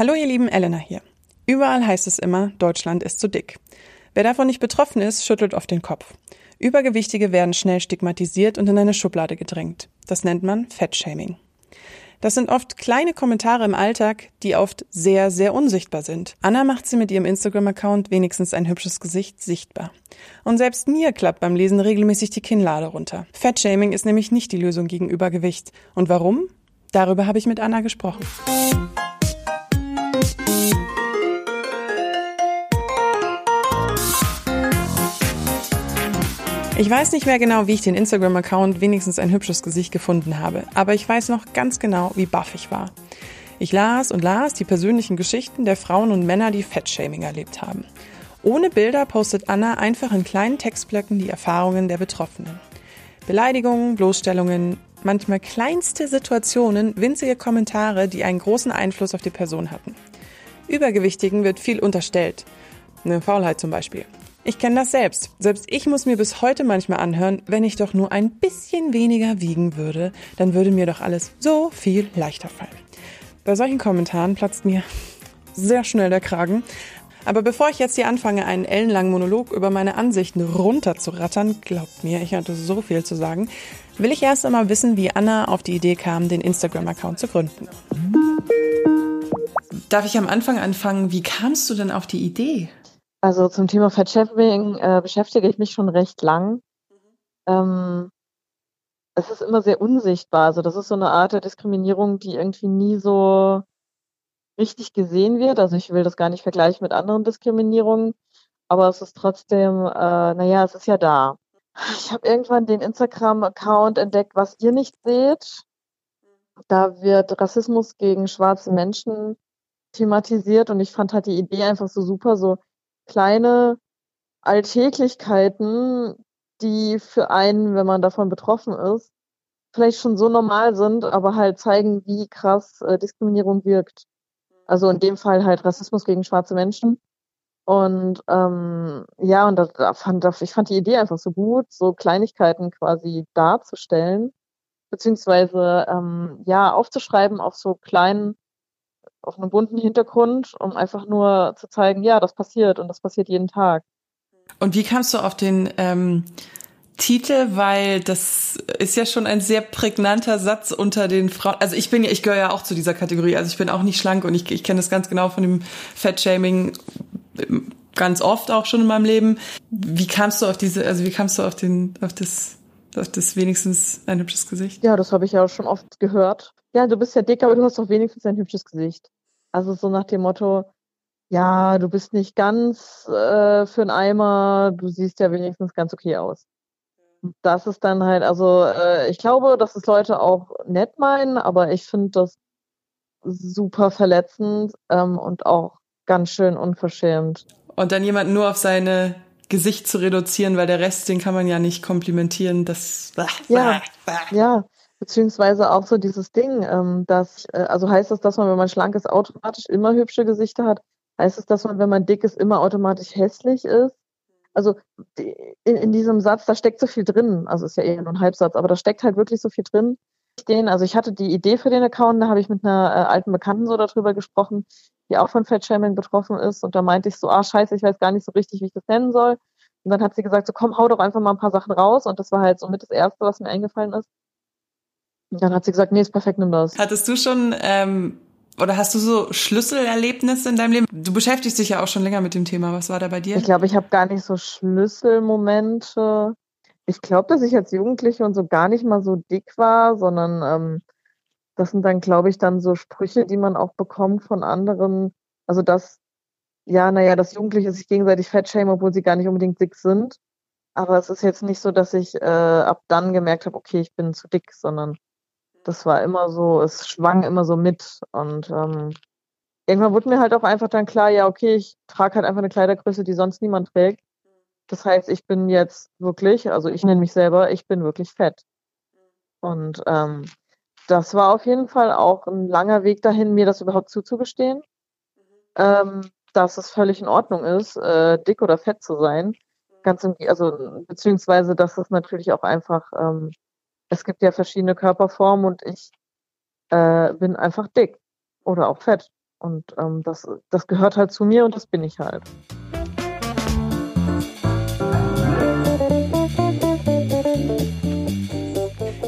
Hallo ihr lieben Elena hier. Überall heißt es immer, Deutschland ist zu dick. Wer davon nicht betroffen ist, schüttelt oft den Kopf. Übergewichtige werden schnell stigmatisiert und in eine Schublade gedrängt. Das nennt man Fettshaming. Das sind oft kleine Kommentare im Alltag, die oft sehr, sehr unsichtbar sind. Anna macht sie mit ihrem Instagram-Account wenigstens ein hübsches Gesicht sichtbar. Und selbst mir klappt beim Lesen regelmäßig die Kinnlade runter. Fettshaming ist nämlich nicht die Lösung gegen Übergewicht. Und warum? Darüber habe ich mit Anna gesprochen. Ich weiß nicht mehr genau, wie ich den Instagram-Account wenigstens ein hübsches Gesicht gefunden habe, aber ich weiß noch ganz genau, wie baff ich war. Ich las und las die persönlichen Geschichten der Frauen und Männer, die Fettshaming erlebt haben. Ohne Bilder postet Anna einfach in kleinen Textblöcken die Erfahrungen der Betroffenen. Beleidigungen, Bloßstellungen, manchmal kleinste Situationen, winzige Kommentare, die einen großen Einfluss auf die Person hatten. Übergewichtigen wird viel unterstellt. Eine Faulheit zum Beispiel. Ich kenne das selbst. Selbst ich muss mir bis heute manchmal anhören, wenn ich doch nur ein bisschen weniger wiegen würde, dann würde mir doch alles so viel leichter fallen. Bei solchen Kommentaren platzt mir sehr schnell der Kragen. Aber bevor ich jetzt hier anfange, einen ellenlangen Monolog über meine Ansichten runterzurattern, glaubt mir, ich hatte so viel zu sagen, will ich erst einmal wissen, wie Anna auf die Idee kam, den Instagram-Account zu gründen. Darf ich am Anfang anfangen? Wie kamst du denn auf die Idee? Also zum Thema Fatshaming äh, beschäftige ich mich schon recht lang. Ähm, es ist immer sehr unsichtbar. Also das ist so eine Art der Diskriminierung, die irgendwie nie so richtig gesehen wird. Also ich will das gar nicht vergleichen mit anderen Diskriminierungen, aber es ist trotzdem, äh, naja, es ist ja da. Ich habe irgendwann den Instagram-Account entdeckt, was ihr nicht seht. Da wird Rassismus gegen schwarze Menschen thematisiert und ich fand halt die Idee einfach so super, so kleine Alltäglichkeiten, die für einen, wenn man davon betroffen ist, vielleicht schon so normal sind, aber halt zeigen, wie krass äh, Diskriminierung wirkt. Also in dem Fall halt Rassismus gegen schwarze Menschen. Und ähm, ja, und da, da fand, ich fand die Idee einfach so gut, so Kleinigkeiten quasi darzustellen, beziehungsweise ähm, ja aufzuschreiben auf so kleinen auf einem bunten Hintergrund, um einfach nur zu zeigen, ja, das passiert und das passiert jeden Tag. Und wie kamst du auf den ähm, Titel, weil das ist ja schon ein sehr prägnanter Satz unter den Frauen. Also ich bin ja, ich gehöre ja auch zu dieser Kategorie. Also ich bin auch nicht schlank und ich, ich kenne das ganz genau von dem Fettshaming ganz oft auch schon in meinem Leben. Wie kamst du auf diese, also wie kamst du auf den, auf das, das wenigstens ein hübsches Gesicht? Ja, das habe ich ja auch schon oft gehört ja, du bist ja dick, aber du hast doch wenigstens ein hübsches Gesicht. Also so nach dem Motto, ja, du bist nicht ganz äh, für einen Eimer, du siehst ja wenigstens ganz okay aus. Das ist dann halt, also äh, ich glaube, dass es Leute auch nett meinen, aber ich finde das super verletzend ähm, und auch ganz schön unverschämt. Und dann jemanden nur auf seine Gesicht zu reduzieren, weil der Rest, den kann man ja nicht komplimentieren, das. Ja, ja. Beziehungsweise auch so dieses Ding, ähm, dass, äh, also heißt das, dass man, wenn man schlank ist, automatisch immer hübsche Gesichter hat? Heißt es, dass man, wenn man dick ist, immer automatisch hässlich ist? Also in, in diesem Satz, da steckt so viel drin. Also ist ja eher nur ein Halbsatz, aber da steckt halt wirklich so viel drin. Den, also ich hatte die Idee für den Account, da habe ich mit einer äh, alten Bekannten so darüber gesprochen, die auch von Fatshaming betroffen ist. Und da meinte ich so, ah scheiße, ich weiß gar nicht so richtig, wie ich das nennen soll. Und dann hat sie gesagt, so komm, hau doch einfach mal ein paar Sachen raus. Und das war halt so mit das Erste, was mir eingefallen ist. Und dann hat sie gesagt, nee, ist perfekt, nimm das. Hattest du schon ähm, oder hast du so Schlüsselerlebnisse in deinem Leben? Du beschäftigst dich ja auch schon länger mit dem Thema. Was war da bei dir? Ich glaube, ich habe gar nicht so Schlüsselmomente. Ich glaube, dass ich als Jugendliche und so gar nicht mal so dick war, sondern ähm, das sind dann, glaube ich, dann so Sprüche, die man auch bekommt von anderen. Also dass, ja, naja, dass Jugendliche sich gegenseitig fettschämen, obwohl sie gar nicht unbedingt dick sind. Aber es ist jetzt nicht so, dass ich äh, ab dann gemerkt habe, okay, ich bin zu dick, sondern das war immer so, es schwang immer so mit. Und ähm, irgendwann wurde mir halt auch einfach dann klar, ja, okay, ich trage halt einfach eine Kleidergröße, die sonst niemand trägt. Das heißt, ich bin jetzt wirklich, also ich nenne mich selber, ich bin wirklich fett. Und ähm, das war auf jeden Fall auch ein langer Weg dahin, mir das überhaupt zuzugestehen, ähm, dass es völlig in Ordnung ist, äh, dick oder fett zu sein. Ganz im, also beziehungsweise, dass es natürlich auch einfach ähm, es gibt ja verschiedene Körperformen und ich äh, bin einfach dick oder auch fett. Und ähm, das, das gehört halt zu mir und das bin ich halt.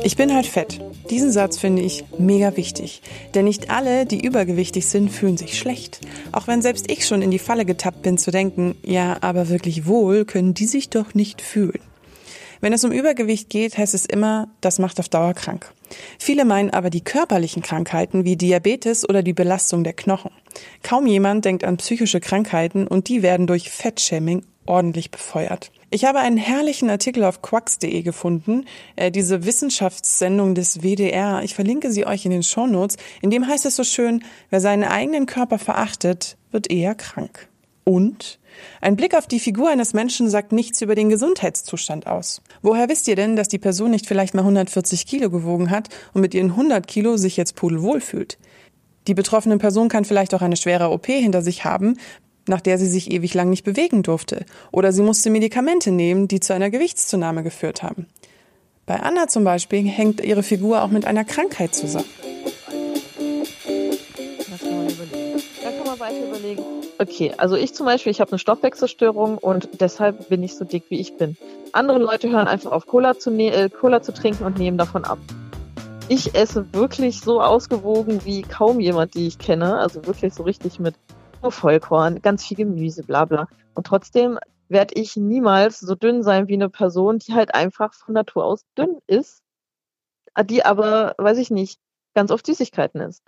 Ich bin halt fett. Diesen Satz finde ich mega wichtig. Denn nicht alle, die übergewichtig sind, fühlen sich schlecht. Auch wenn selbst ich schon in die Falle getappt bin zu denken, ja, aber wirklich wohl können die sich doch nicht fühlen. Wenn es um Übergewicht geht, heißt es immer, das macht auf Dauer krank. Viele meinen aber die körperlichen Krankheiten wie Diabetes oder die Belastung der Knochen. Kaum jemand denkt an psychische Krankheiten und die werden durch Fettshaming ordentlich befeuert. Ich habe einen herrlichen Artikel auf quacks.de gefunden, äh, diese Wissenschaftssendung des WDR. Ich verlinke sie euch in den Shownotes. In dem heißt es so schön, wer seinen eigenen Körper verachtet, wird eher krank. Und ein Blick auf die Figur eines Menschen sagt nichts über den Gesundheitszustand aus. Woher wisst ihr denn, dass die Person nicht vielleicht mal 140 Kilo gewogen hat und mit ihren 100 Kilo sich jetzt pudelwohl fühlt? Die betroffene Person kann vielleicht auch eine schwere OP hinter sich haben, nach der sie sich ewig lang nicht bewegen durfte. Oder sie musste Medikamente nehmen, die zu einer Gewichtszunahme geführt haben. Bei Anna zum Beispiel hängt ihre Figur auch mit einer Krankheit zusammen. Da kann man weiter überlegen. Okay, also ich zum Beispiel, ich habe eine Stoffwechselstörung und deshalb bin ich so dick, wie ich bin. Andere Leute hören einfach auf, Cola zu, ne äh, Cola zu trinken und nehmen davon ab. Ich esse wirklich so ausgewogen wie kaum jemand, die ich kenne. Also wirklich so richtig mit nur Vollkorn, ganz viel Gemüse, bla bla. Und trotzdem werde ich niemals so dünn sein wie eine Person, die halt einfach von Natur aus dünn ist, die aber, weiß ich nicht, ganz oft Süßigkeiten isst.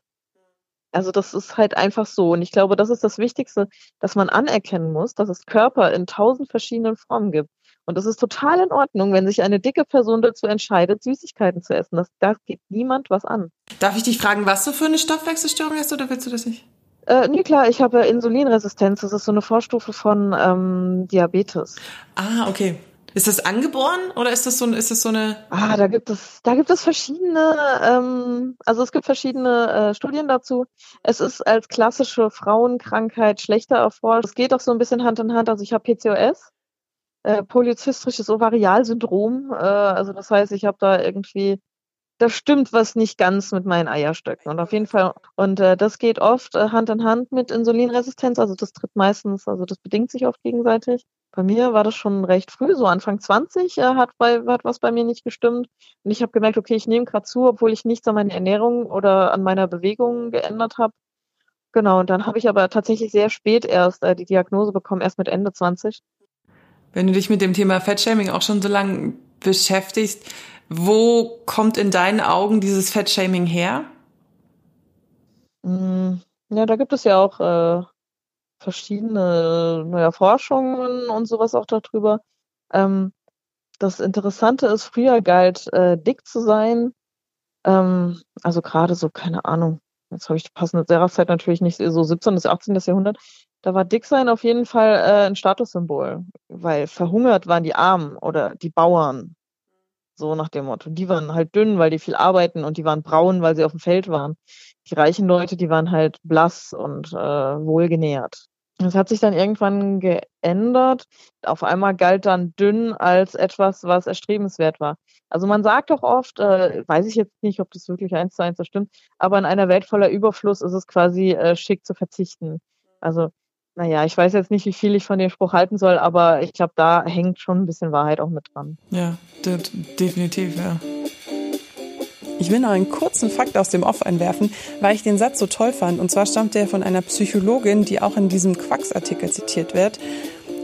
Also das ist halt einfach so. Und ich glaube, das ist das Wichtigste, dass man anerkennen muss, dass es Körper in tausend verschiedenen Formen gibt. Und es ist total in Ordnung, wenn sich eine dicke Person dazu entscheidet, Süßigkeiten zu essen. Das, das geht niemand was an. Darf ich dich fragen, was du für eine Stoffwechselstörung hast oder willst du das nicht? Äh, nee, klar, ich habe Insulinresistenz. Das ist so eine Vorstufe von ähm, Diabetes. Ah, okay. Ist das angeboren oder ist das so, ist das so eine? Ah, da gibt es, da gibt es verschiedene, ähm, also es gibt verschiedene äh, Studien dazu. Es ist als klassische Frauenkrankheit schlechter erforscht. Es geht auch so ein bisschen Hand in Hand. Also ich habe PCOS, äh, polyzystrisches Ovarialsyndrom. Äh, also das heißt, ich habe da irgendwie da stimmt was nicht ganz mit meinen Eierstöcken. Und auf jeden Fall, und äh, das geht oft äh, Hand in Hand mit Insulinresistenz. Also das tritt meistens, also das bedingt sich oft gegenseitig. Bei mir war das schon recht früh, so Anfang 20 äh, hat, bei, hat was bei mir nicht gestimmt. Und ich habe gemerkt, okay, ich nehme gerade zu, obwohl ich nichts an meiner Ernährung oder an meiner Bewegung geändert habe. Genau, und dann habe ich aber tatsächlich sehr spät erst äh, die Diagnose bekommen, erst mit Ende 20. Wenn du dich mit dem Thema Fettshaming auch schon so lange beschäftigst, wo kommt in deinen Augen dieses Fettshaming her? Mm, ja, da gibt es ja auch äh, verschiedene neue Forschungen und sowas auch darüber. Ähm, das Interessante ist, früher galt äh, dick zu sein. Ähm, also gerade so, keine Ahnung, jetzt habe ich die passende Jahreszeit natürlich nicht, so 17. bis 18. Jahrhundert. Da war dick sein auf jeden Fall äh, ein Statussymbol, weil verhungert waren die Armen oder die Bauern so nach dem Motto. Die waren halt dünn, weil die viel arbeiten und die waren braun, weil sie auf dem Feld waren. Die reichen Leute, die waren halt blass und äh, wohlgenährt. Das hat sich dann irgendwann geändert. Auf einmal galt dann dünn als etwas, was erstrebenswert war. Also man sagt doch oft, äh, weiß ich jetzt nicht, ob das wirklich eins zu eins stimmt, aber in einer Welt voller Überfluss ist es quasi äh, schick zu verzichten. Also naja, ich weiß jetzt nicht, wie viel ich von dem Spruch halten soll, aber ich glaube, da hängt schon ein bisschen Wahrheit auch mit dran. Ja, definitiv, ja. Ich will noch einen kurzen Fakt aus dem Off einwerfen, weil ich den Satz so toll fand. Und zwar stammt der von einer Psychologin, die auch in diesem Quacks-Artikel zitiert wird.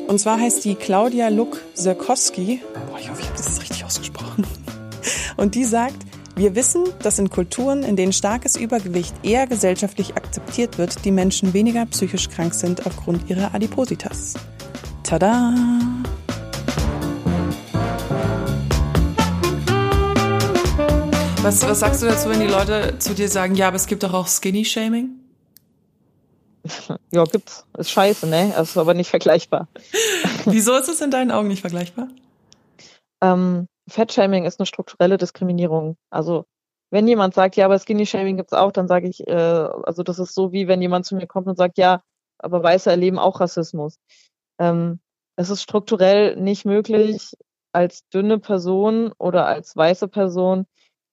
Und zwar heißt die Claudia Luk-Zerkowski. Boah, ich hoffe, ich habe das richtig ausgesprochen. Und die sagt, wir wissen, dass in Kulturen, in denen starkes Übergewicht eher gesellschaftlich akzeptiert wird, die Menschen weniger psychisch krank sind aufgrund ihrer Adipositas. Tada! Was, was sagst du dazu, wenn die Leute zu dir sagen, ja, aber es gibt doch auch Skinny-Shaming? Ja, gibt's. Ist scheiße, ne? Das ist aber nicht vergleichbar. Wieso ist es in deinen Augen nicht vergleichbar? Ähm, Fettshaming ist eine strukturelle Diskriminierung. Also wenn jemand sagt, ja, aber Skinny-Shaming gibt's auch, dann sage ich, äh, also das ist so wie wenn jemand zu mir kommt und sagt, ja, aber Weiße erleben auch Rassismus. Ähm, es ist strukturell nicht möglich, als dünne Person oder als weiße Person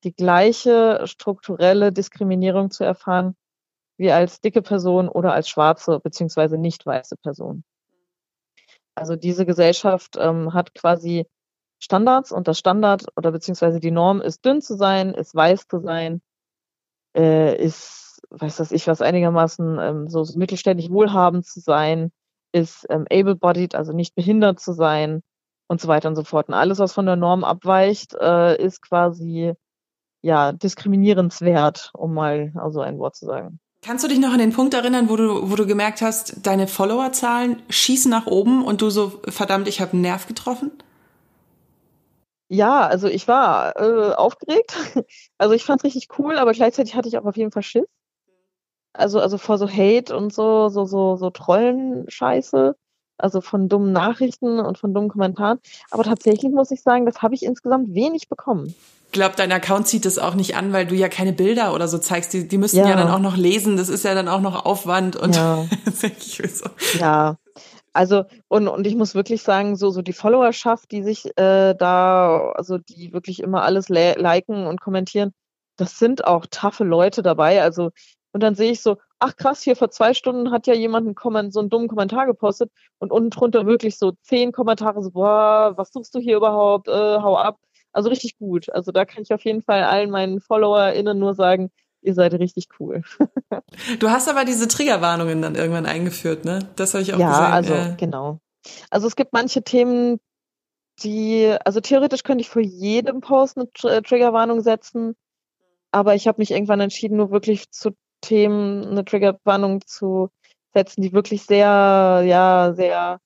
die gleiche strukturelle Diskriminierung zu erfahren wie als dicke Person oder als schwarze beziehungsweise nicht weiße Person. Also diese Gesellschaft ähm, hat quasi Standards und das Standard oder beziehungsweise die Norm ist dünn zu sein, ist weiß zu sein, äh, ist, weiß das ich was, einigermaßen ähm, so, so mittelständig wohlhabend zu sein, ist ähm, able-bodied, also nicht behindert zu sein und so weiter und so fort. Und alles, was von der Norm abweicht, äh, ist quasi ja diskriminierenswert, um mal also ein Wort zu sagen. Kannst du dich noch an den Punkt erinnern, wo du, wo du gemerkt hast, deine Followerzahlen schießen nach oben und du so, verdammt, ich habe einen Nerv getroffen? Ja, also ich war äh, aufgeregt. Also ich fand es richtig cool, aber gleichzeitig hatte ich auch auf jeden Fall Schiss. Also, also vor so Hate und so, so, so, so Trollen-Scheiße. Also von dummen Nachrichten und von dummen Kommentaren. Aber tatsächlich muss ich sagen, das habe ich insgesamt wenig bekommen. Ich glaube, dein Account zieht das auch nicht an, weil du ja keine Bilder oder so zeigst. Die, die müssen ja. ja dann auch noch lesen. Das ist ja dann auch noch Aufwand und ja. so. ja. Also, und, und ich muss wirklich sagen, so, so die Followerschaft, die sich äh, da, also die wirklich immer alles liken und kommentieren, das sind auch taffe Leute dabei. Also, und dann sehe ich so, ach krass, hier vor zwei Stunden hat ja jemand einen Comment, so einen dummen Kommentar gepostet und unten drunter wirklich so zehn Kommentare, so, boah, was suchst du hier überhaupt, äh, hau ab. Also richtig gut. Also da kann ich auf jeden Fall allen meinen FollowerInnen nur sagen, ihr seid richtig cool. du hast aber diese Triggerwarnungen dann irgendwann eingeführt, ne? Das habe ich auch ja, gesehen. Ja, also äh. genau. Also es gibt manche Themen, die, also theoretisch könnte ich vor jedem Post eine Tr äh, Triggerwarnung setzen, aber ich habe mich irgendwann entschieden, nur wirklich zu Themen eine Triggerwarnung zu setzen, die wirklich sehr, ja, sehr,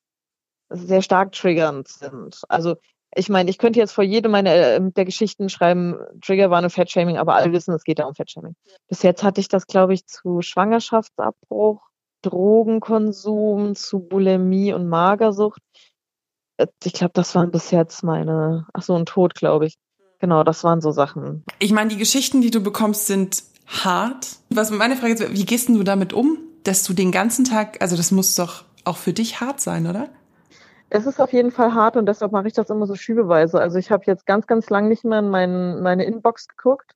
sehr stark triggernd sind. Also ich meine, ich könnte jetzt vor jedem meiner äh, der Geschichten schreiben, Triggerwarnung, Fettshaming, aber alle wissen, es geht da um Fettshaming. Bis jetzt hatte ich das, glaube ich, zu Schwangerschaftsabbruch, Drogenkonsum, zu Bulimie und Magersucht. Äh, ich glaube, das waren bis jetzt meine, ach so, ein Tod, glaube ich. Genau, das waren so Sachen. Ich meine, die Geschichten, die du bekommst, sind hart. Was meine Frage ist, wie gehst du damit um, dass du den ganzen Tag, also das muss doch auch für dich hart sein, oder? Es ist auf jeden Fall hart und deshalb mache ich das immer so schübeweise. Also ich habe jetzt ganz, ganz lang nicht mehr in mein, meine Inbox geguckt.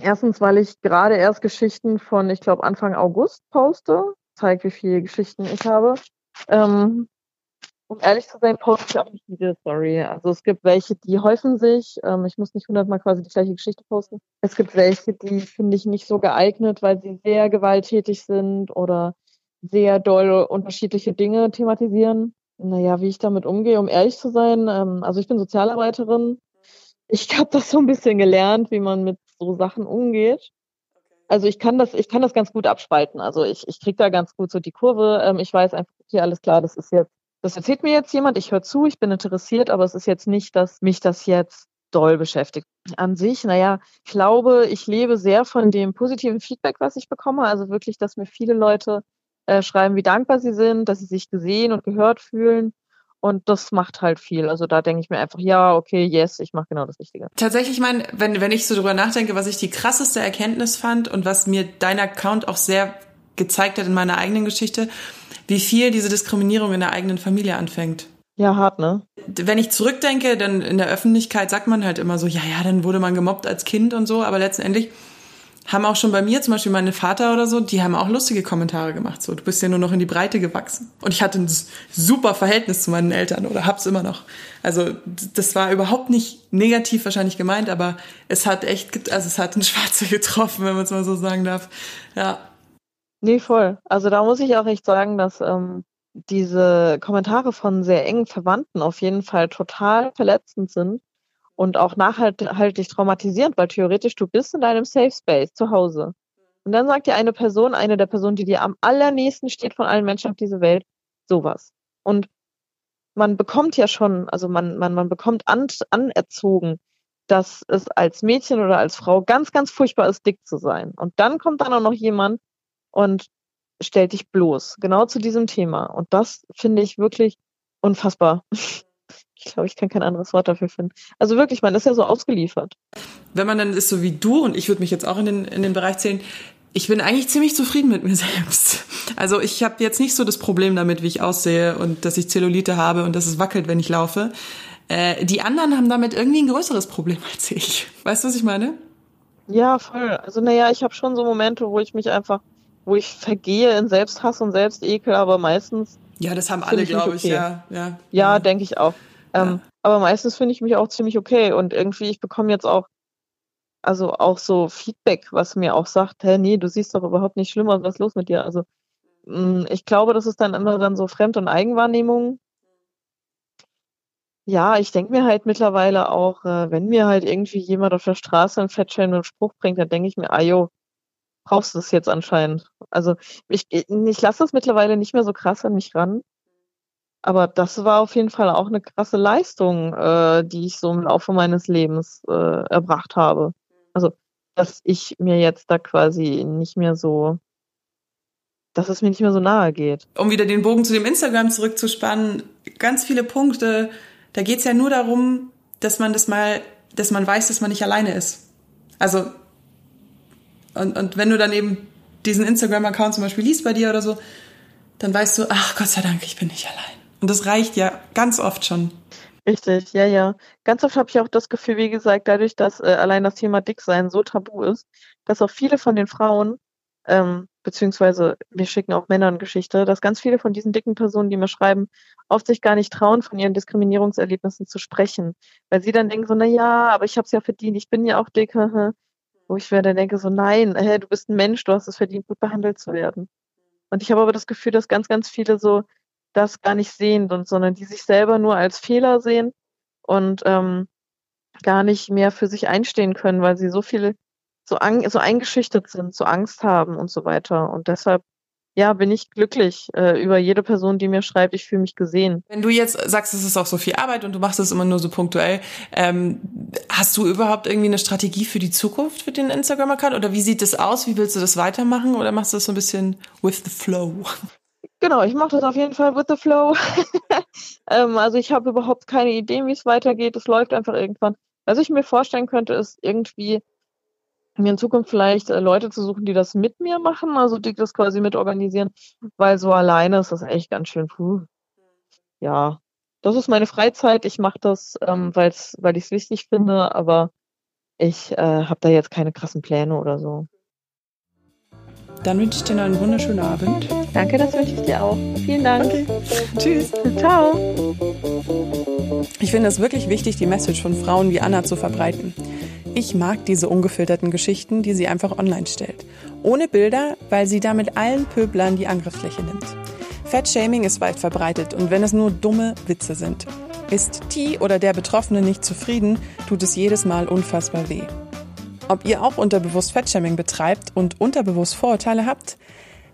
Erstens, weil ich gerade erst Geschichten von, ich glaube, Anfang August poste. Zeigt, wie viele Geschichten ich habe. Ähm, um ehrlich zu sein, poste ich auch nicht jede Story. Also es gibt welche, die häufen sich. Ähm, ich muss nicht hundertmal quasi die gleiche Geschichte posten. Es gibt welche, die finde ich nicht so geeignet, weil sie sehr gewalttätig sind oder sehr doll unterschiedliche Dinge thematisieren. Naja, wie ich damit umgehe, um ehrlich zu sein, ähm, also ich bin Sozialarbeiterin. Ich habe das so ein bisschen gelernt, wie man mit so Sachen umgeht. Also ich kann das, ich kann das ganz gut abspalten. Also ich, ich kriege da ganz gut so die Kurve. Ähm, ich weiß einfach, okay, alles klar, das ist jetzt, das erzählt mir jetzt jemand, ich höre zu, ich bin interessiert, aber es ist jetzt nicht, dass mich das jetzt doll beschäftigt. An sich, naja, ich glaube, ich lebe sehr von dem positiven Feedback, was ich bekomme. Also wirklich, dass mir viele Leute äh, schreiben, wie dankbar sie sind, dass sie sich gesehen und gehört fühlen. Und das macht halt viel. Also da denke ich mir einfach, ja, okay, yes, ich mache genau das Richtige. Tatsächlich, ich meine, wenn, wenn ich so drüber nachdenke, was ich die krasseste Erkenntnis fand und was mir dein Account auch sehr gezeigt hat in meiner eigenen Geschichte, wie viel diese Diskriminierung in der eigenen Familie anfängt. Ja, hart, ne? Wenn ich zurückdenke, dann in der Öffentlichkeit sagt man halt immer so, ja, ja, dann wurde man gemobbt als Kind und so, aber letztendlich haben auch schon bei mir, zum Beispiel meine Vater oder so, die haben auch lustige Kommentare gemacht. So, du bist ja nur noch in die Breite gewachsen. Und ich hatte ein super Verhältnis zu meinen Eltern oder hab's immer noch. Also das war überhaupt nicht negativ wahrscheinlich gemeint, aber es hat echt, also es hat ein Schwarze getroffen, wenn man es mal so sagen darf. Ja. Nee, voll. Also da muss ich auch echt sagen, dass ähm, diese Kommentare von sehr engen Verwandten auf jeden Fall total verletzend sind und auch nachhaltig traumatisierend, weil theoretisch du bist in deinem Safe Space zu Hause. Und dann sagt dir eine Person, eine der Personen, die dir am allernächsten steht von allen Menschen auf dieser Welt, sowas. Und man bekommt ja schon, also man, man, man bekommt an, anerzogen, dass es als Mädchen oder als Frau ganz, ganz furchtbar ist, dick zu sein. Und dann kommt dann auch noch jemand und stellt dich bloß, genau zu diesem Thema. Und das finde ich wirklich unfassbar. Ich glaube, ich kann kein anderes Wort dafür finden. Also wirklich, man ist ja so ausgeliefert. Wenn man dann ist so wie du, und ich würde mich jetzt auch in den, in den Bereich zählen, ich bin eigentlich ziemlich zufrieden mit mir selbst. Also ich habe jetzt nicht so das Problem damit, wie ich aussehe und dass ich Zellulite habe und dass es wackelt, wenn ich laufe. Äh, die anderen haben damit irgendwie ein größeres Problem als ich. Weißt du, was ich meine? Ja, voll. Also naja, ich habe schon so Momente, wo ich mich einfach, wo ich vergehe in Selbsthass und Selbstekel, aber meistens. Ja, das haben alle, glaube ich, ja. Ja, ja, ja. denke ich auch. Ähm. Aber meistens finde ich mich auch ziemlich okay und irgendwie, ich bekomme jetzt auch, also auch so Feedback, was mir auch sagt, hä, nee, du siehst doch überhaupt nicht schlimm was ist los mit dir? Also mh, mm, ich glaube, das ist dann immer dann so Fremd- und Eigenwahrnehmung. Ja, ich denke mir halt mittlerweile auch, äh, wenn mir halt irgendwie jemand auf der Straße einen fettschämenden Spruch bringt, dann denke ich mir, ah jo, brauchst du das jetzt anscheinend. Also ich, ich lasse das mittlerweile nicht mehr so krass an mich ran. Aber das war auf jeden Fall auch eine krasse Leistung, äh, die ich so im Laufe meines Lebens äh, erbracht habe. Also, dass ich mir jetzt da quasi nicht mehr so, dass es mir nicht mehr so nahe geht. Um wieder den Bogen zu dem Instagram zurückzuspannen, ganz viele Punkte, da geht's ja nur darum, dass man das mal, dass man weiß, dass man nicht alleine ist. Also, und, und wenn du dann eben diesen Instagram-Account zum Beispiel liest bei dir oder so, dann weißt du, ach Gott sei Dank, ich bin nicht allein. Und das reicht ja ganz oft schon. Richtig, ja, ja. Ganz oft habe ich auch das Gefühl, wie gesagt, dadurch, dass äh, allein das Thema Dicksein so tabu ist, dass auch viele von den Frauen, ähm, beziehungsweise wir schicken auch Männern Geschichte, dass ganz viele von diesen dicken Personen, die mir schreiben, oft sich gar nicht trauen, von ihren Diskriminierungserlebnissen zu sprechen. Weil sie dann denken so, na ja, aber ich habe es ja verdient, ich bin ja auch dick, wo ich mir dann denke so, nein, hey, du bist ein Mensch, du hast es verdient, gut behandelt zu werden. Und ich habe aber das Gefühl, dass ganz, ganz viele so das gar nicht sehen, sondern die sich selber nur als Fehler sehen und ähm, gar nicht mehr für sich einstehen können, weil sie so viele so, so eingeschüchtert sind, so Angst haben und so weiter. Und deshalb ja, bin ich glücklich äh, über jede Person, die mir schreibt, ich fühle mich gesehen. Wenn du jetzt sagst, es ist auch so viel Arbeit und du machst es immer nur so punktuell, ähm, hast du überhaupt irgendwie eine Strategie für die Zukunft für den Instagram-Account? Oder wie sieht das aus? Wie willst du das weitermachen? Oder machst du das so ein bisschen with the flow? Genau, ich mache das auf jeden Fall with the flow. ähm, also ich habe überhaupt keine Idee, wie es weitergeht. Es läuft einfach irgendwann. Was ich mir vorstellen könnte, ist irgendwie mir in Zukunft vielleicht äh, Leute zu suchen, die das mit mir machen, also die das quasi mit organisieren, weil so alleine ist das echt ganz schön. Puh. Ja, das ist meine Freizeit. Ich mache das, ähm, weil's, weil ich es wichtig finde, aber ich äh, habe da jetzt keine krassen Pläne oder so. Dann wünsche ich dir noch einen wunderschönen Abend. Danke, das wünsche ich dir auch. Vielen Dank. Okay. Tschüss. Ciao. Ich finde es wirklich wichtig, die Message von Frauen wie Anna zu verbreiten. Ich mag diese ungefilterten Geschichten, die sie einfach online stellt. Ohne Bilder, weil sie damit allen Pöblern die Angriffsfläche nimmt. Fettshaming ist weit verbreitet und wenn es nur dumme Witze sind. Ist die oder der Betroffene nicht zufrieden, tut es jedes Mal unfassbar weh. Ob ihr auch unterbewusst Fettshaming betreibt und unterbewusst Vorurteile habt?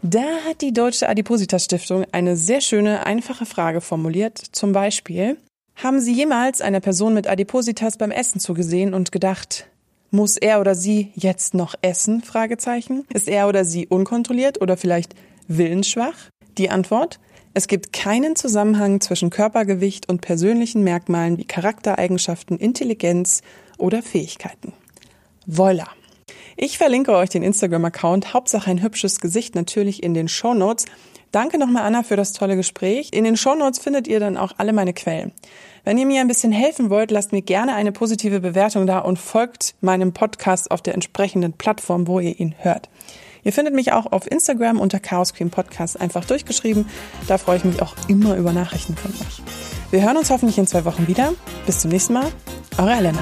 Da hat die Deutsche Adipositas Stiftung eine sehr schöne, einfache Frage formuliert. Zum Beispiel, haben Sie jemals einer Person mit Adipositas beim Essen zugesehen und gedacht, muss er oder sie jetzt noch essen? Fragezeichen. Ist er oder sie unkontrolliert oder vielleicht willensschwach? Die Antwort? Es gibt keinen Zusammenhang zwischen Körpergewicht und persönlichen Merkmalen wie Charaktereigenschaften, Intelligenz oder Fähigkeiten. Voila. Ich verlinke euch den Instagram-Account Hauptsache ein hübsches Gesicht natürlich in den Show Notes. Danke nochmal, Anna, für das tolle Gespräch. In den Show Notes findet ihr dann auch alle meine Quellen. Wenn ihr mir ein bisschen helfen wollt, lasst mir gerne eine positive Bewertung da und folgt meinem Podcast auf der entsprechenden Plattform, wo ihr ihn hört. Ihr findet mich auch auf Instagram unter Chaos Queen Podcast einfach durchgeschrieben. Da freue ich mich auch immer über Nachrichten von euch. Wir hören uns hoffentlich in zwei Wochen wieder. Bis zum nächsten Mal. Eure Elena.